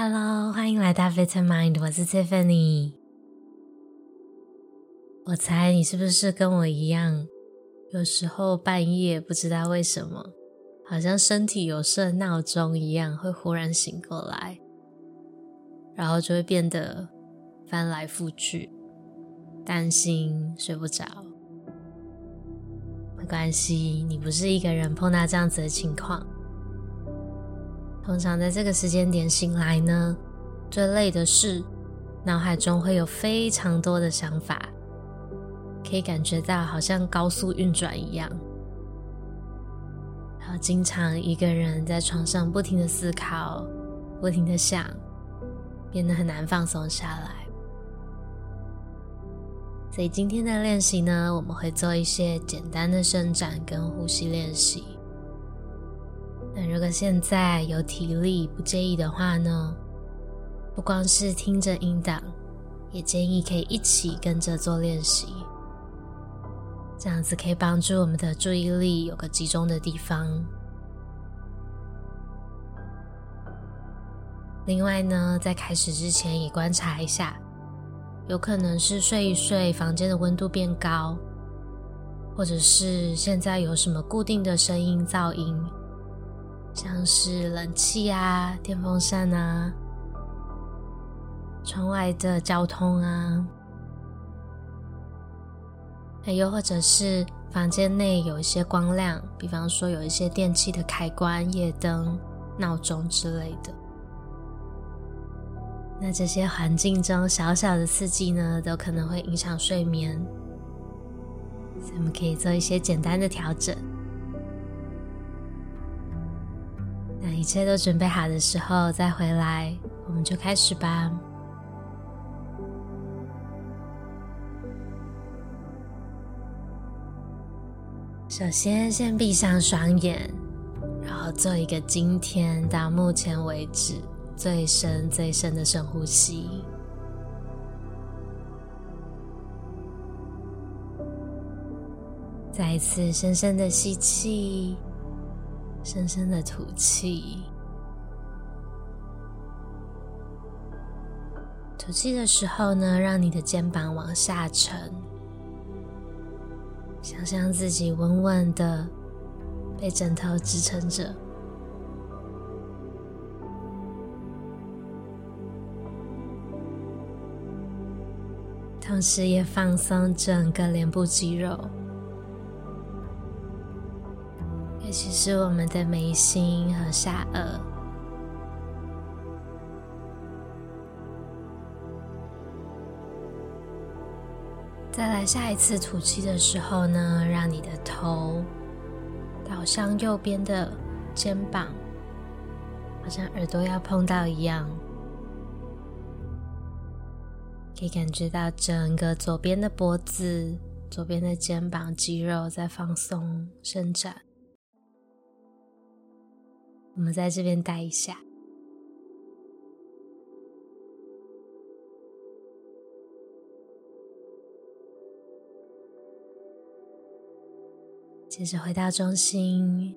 Hello，欢迎来到 Vitamind，我是 Tiffany。我猜你是不是跟我一样，有时候半夜不知道为什么，好像身体有设闹钟一样，会忽然醒过来，然后就会变得翻来覆去，担心睡不着。没关系，你不是一个人碰到这样子的情况。通常在这个时间点醒来呢，最累的是脑海中会有非常多的想法，可以感觉到好像高速运转一样，然后经常一个人在床上不停的思考，不停的想，变得很难放松下来。所以今天的练习呢，我们会做一些简单的伸展跟呼吸练习。那如果现在有体力不介意的话呢，不光是听着音档，也建议可以一起跟着做练习，这样子可以帮助我们的注意力有个集中的地方。另外呢，在开始之前也观察一下，有可能是睡一睡，房间的温度变高，或者是现在有什么固定的声音噪音。像是冷气啊、电风扇啊、窗外的交通啊，还又或者是房间内有一些光亮，比方说有一些电器的开关、夜灯、闹钟之类的。那这些环境中小小的刺激呢，都可能会影响睡眠，所以我们可以做一些简单的调整。那一切都准备好的时候再回来，我们就开始吧。首先，先闭上双眼，然后做一个今天到目前为止最深、最深的深呼吸。再一次深深的吸气。深深的吐气，吐气的时候呢，让你的肩膀往下沉，想象自己稳稳的被枕头支撑着，同时也放松整个脸部肌肉。尤其是我们的眉心和下颚。再来下一次吐气的时候呢，让你的头倒向右边的肩膀，好像耳朵要碰到一样，可以感觉到整个左边的脖子、左边的肩膀肌肉在放松伸展。我们在这边待一下，接着回到中心，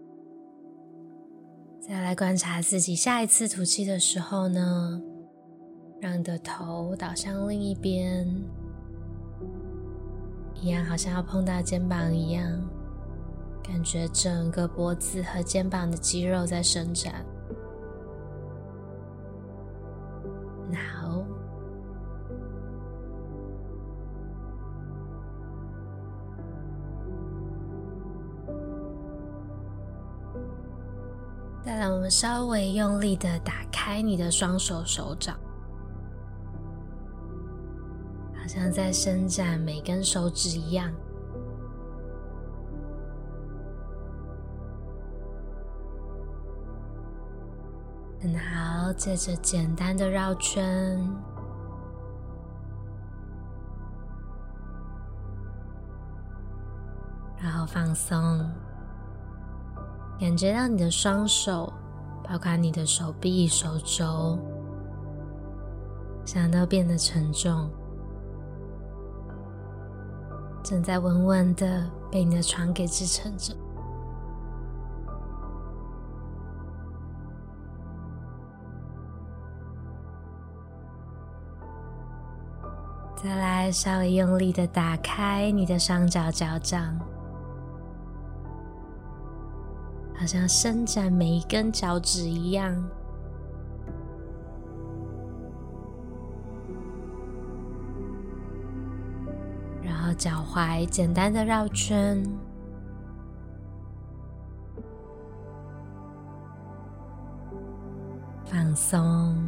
再来观察自己。下一次吐气的时候呢，让你的头倒向另一边，一样好像要碰到肩膀一样。感觉整个脖子和肩膀的肌肉在伸展。Now，再来，我们稍微用力的打开你的双手手掌，好像在伸展每根手指一样。好，接着简单的绕圈，然后放松，感觉到你的双手，包括你的手臂、手肘，想都变得沉重，正在稳稳的被你的床给支撑着。再，稍微用力的打开你的双脚脚掌，好像伸展每一根脚趾一样。然后脚踝简单的绕圈，放松。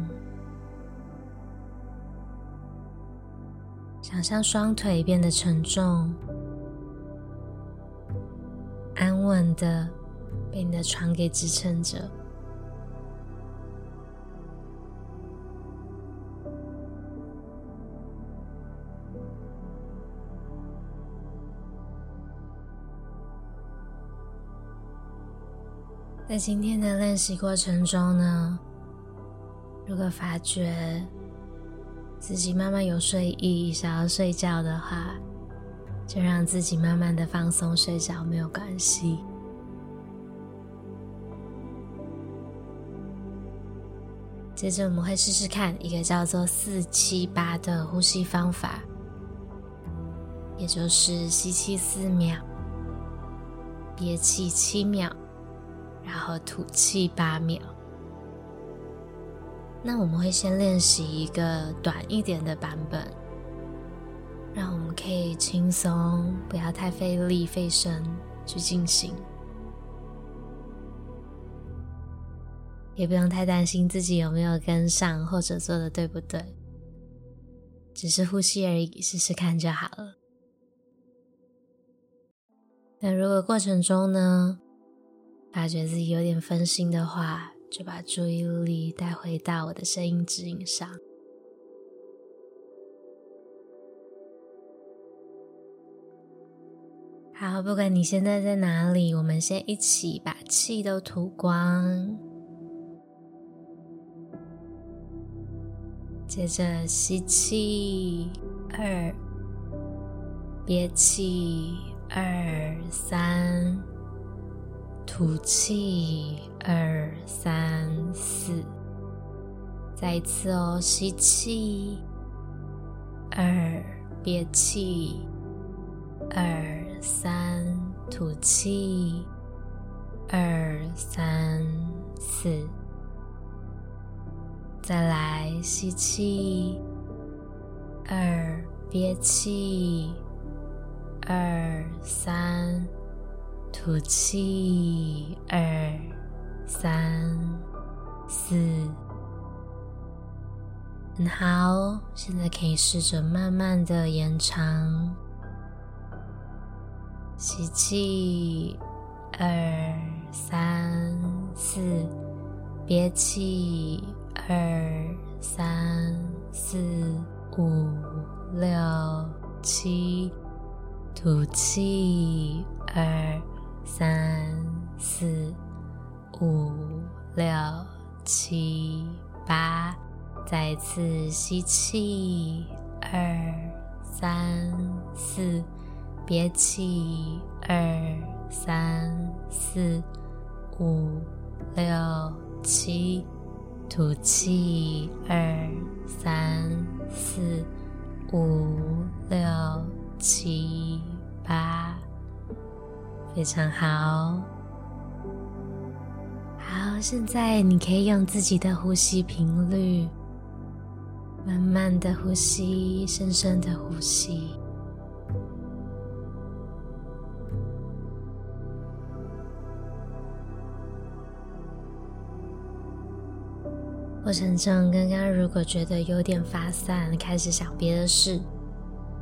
想象双腿变得沉重，安稳的被你的床给支撑着。在今天的练习过程中呢，如果发觉，自己慢慢有睡意，想要睡觉的话，就让自己慢慢的放松睡觉，没有关系。接着我们会试试看一个叫做四七八的呼吸方法，也就是吸气四秒，憋气七秒，然后吐气八秒。那我们会先练习一个短一点的版本，让我们可以轻松，不要太费力费神去进行，也不用太担心自己有没有跟上或者做的对不对，只是呼吸而已，试试看就好了。那如果过程中呢，发觉自己有点分心的话，就把注意力带回到我的声音指引上。好，不管你现在在哪里，我们先一起把气都吐光。接着吸气，二，憋气，二三。吐气，二三四，再一次哦，吸气，二，憋气，二三，吐气，二三四，再来吸气，二，憋气，二三。吐气，二、三、四，很好。现在可以试着慢慢的延长。吸气，二、三、四，憋气，二、三、四、五、六、七，吐气，二。三四五六七八，再次吸气，二三四，憋气，二三四五六七，吐气，二三四五六七八。非常好，好，现在你可以用自己的呼吸频率，慢慢的呼吸，深深的呼吸。过程中，刚刚如果觉得有点发散，开始想别的事，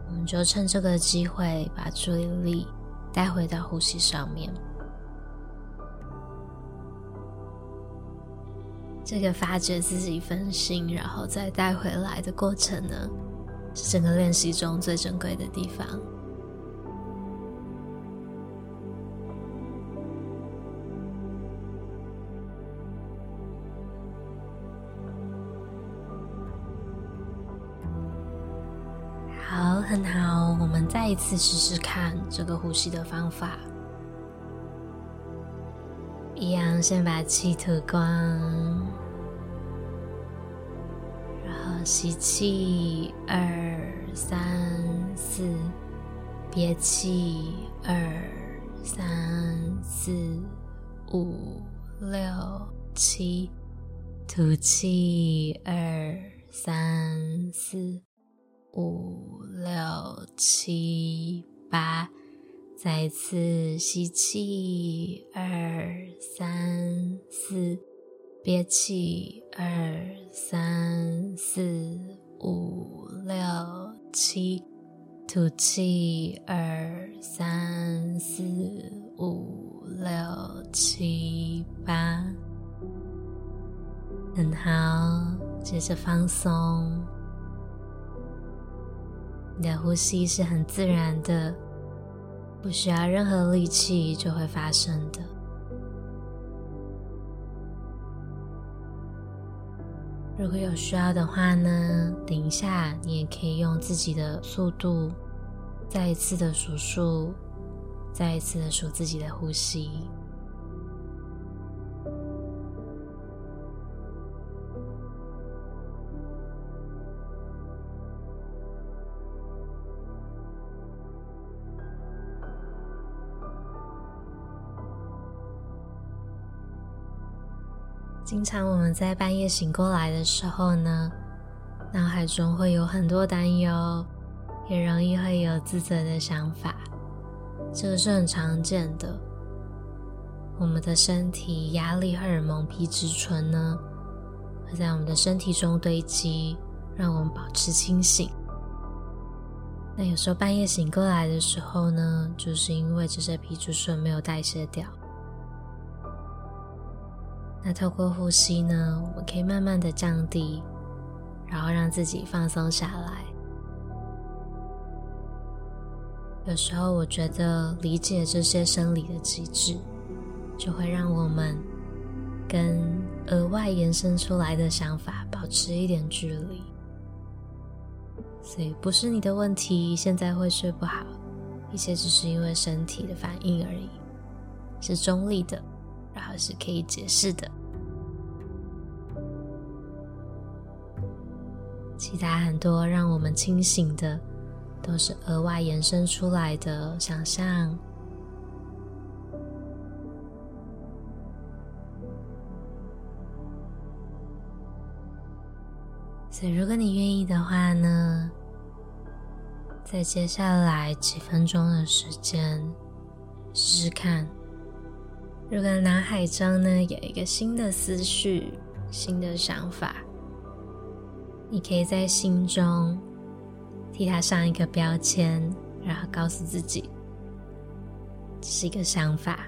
我们就趁这个机会把注意力。带回到呼吸上面，这个发觉自己分心，然后再带回来的过程呢，是整个练习中最珍贵的地方。再一次试试看这个呼吸的方法。一样，先把气吐光，然后吸气，二三四，憋气，二三四五六七，吐气，二三四五六七八，再次吸气，二三四。憋气，二三四五六七，吐气，二三四五六七八，很好。接着放松，你的呼吸是很自然的，不需要任何力气就会发生的。如果有需要的话呢，等一下你也可以用自己的速度，再一次的数数，再一次的数自己的呼吸。经常我们在半夜醒过来的时候呢，脑海中会有很多担忧，也容易会有自责的想法，这个是很常见的。我们的身体压力荷尔蒙皮质醇呢，会在我们的身体中堆积，让我们保持清醒。那有时候半夜醒过来的时候呢，就是因为这些皮质醇没有代谢掉。那透过呼吸呢，我们可以慢慢的降低，然后让自己放松下来。有时候我觉得理解这些生理的机制，就会让我们跟额外延伸出来的想法保持一点距离。所以不是你的问题，现在会睡不好，一切只是因为身体的反应而已，是中立的。然后是可以解释的，其他很多让我们清醒的，都是额外延伸出来的想象。所以，如果你愿意的话呢，在接下来几分钟的时间，试试看。如果脑海中呢，有一个新的思绪、新的想法，你可以在心中替它上一个标签，然后告诉自己这是一个想法，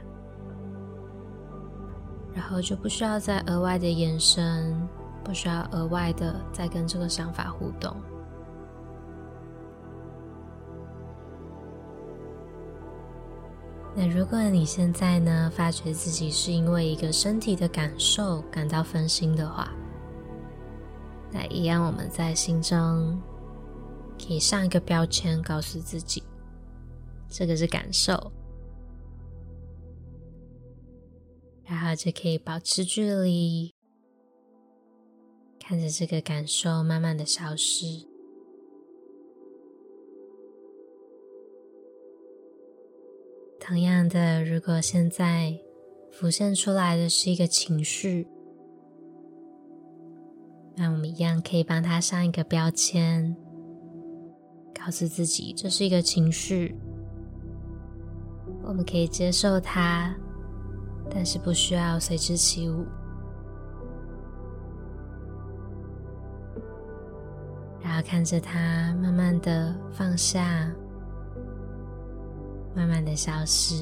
然后就不需要再额外的延伸，不需要额外的再跟这个想法互动。那如果你现在呢，发觉自己是因为一个身体的感受感到分心的话，那一样我们在心中可以上一个标签，告诉自己这个是感受，然后就可以保持距离，看着这个感受慢慢的消失。同样的，如果现在浮现出来的是一个情绪，那我们一样可以帮它上一个标签，告诉自己这是一个情绪，我们可以接受它，但是不需要随之起舞，然后看着它慢慢的放下。慢慢的消失，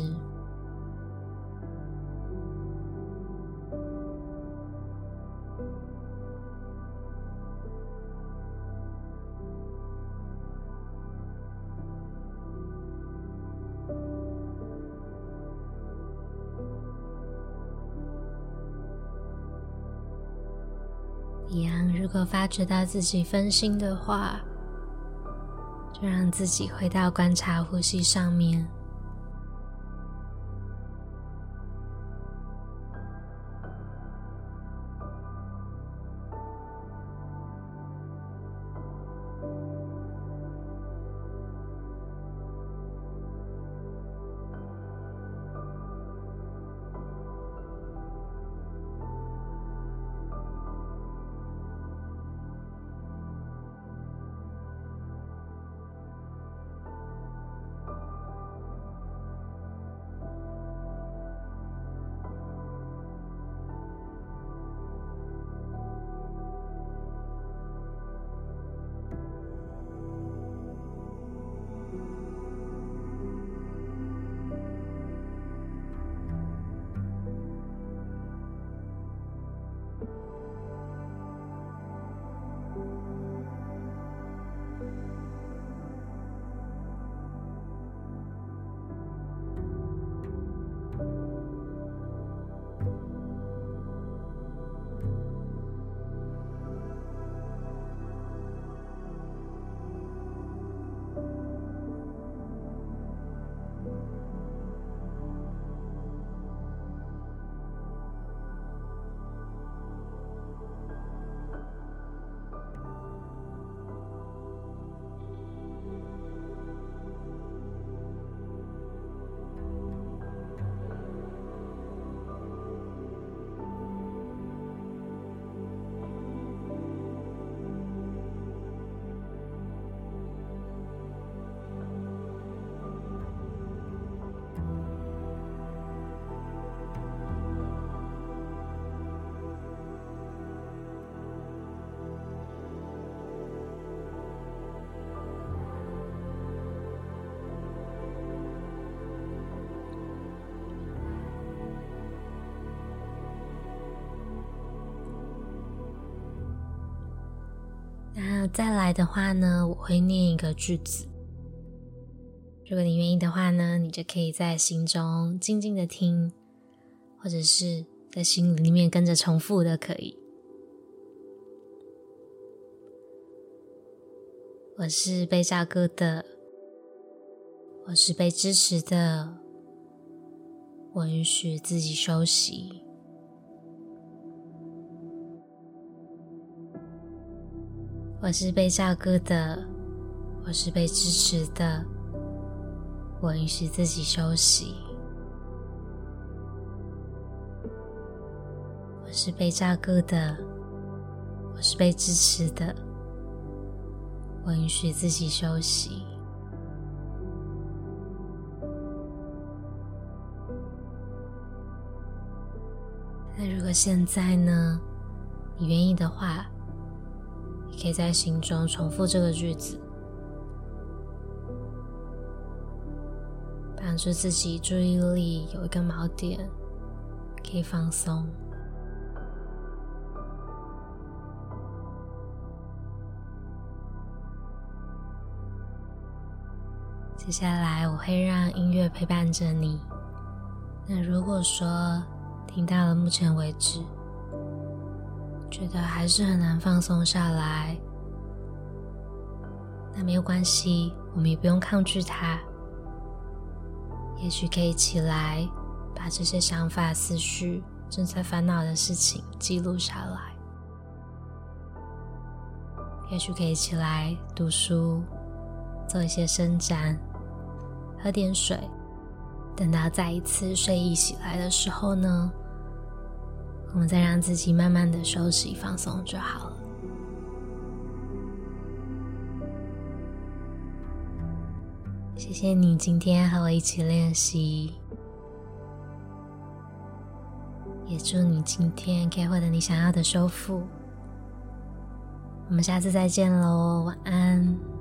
一样，如果发觉到自己分心的话，就让自己回到观察呼吸上面。再来的话呢，我会念一个句子。如果你愿意的话呢，你就可以在心中静静的听，或者是在心里面跟着重复的，可以。我是被照顾的，我是被支持的，我允许自己休息。我是被照顾的，我是被支持的，我允许自己休息。我是被照顾的，我是被支持的。我允许自己休息。那如果现在呢，你愿意的话，你可以在心中重复这个句子，帮助自己注意力有一个锚点，可以放松。接下来我会让音乐陪伴着你。那如果说听到了目前为止，觉得还是很难放松下来，那没有关系，我们也不用抗拒它。也许可以起来，把这些想法、思绪、正在烦恼的事情记录下来。也许可以起来读书，做一些伸展。喝点水，等到再一次睡意醒来的时候呢，我们再让自己慢慢的休息放松就好了。谢谢你今天和我一起练习，也祝你今天可以获得你想要的修复。我们下次再见喽，晚安。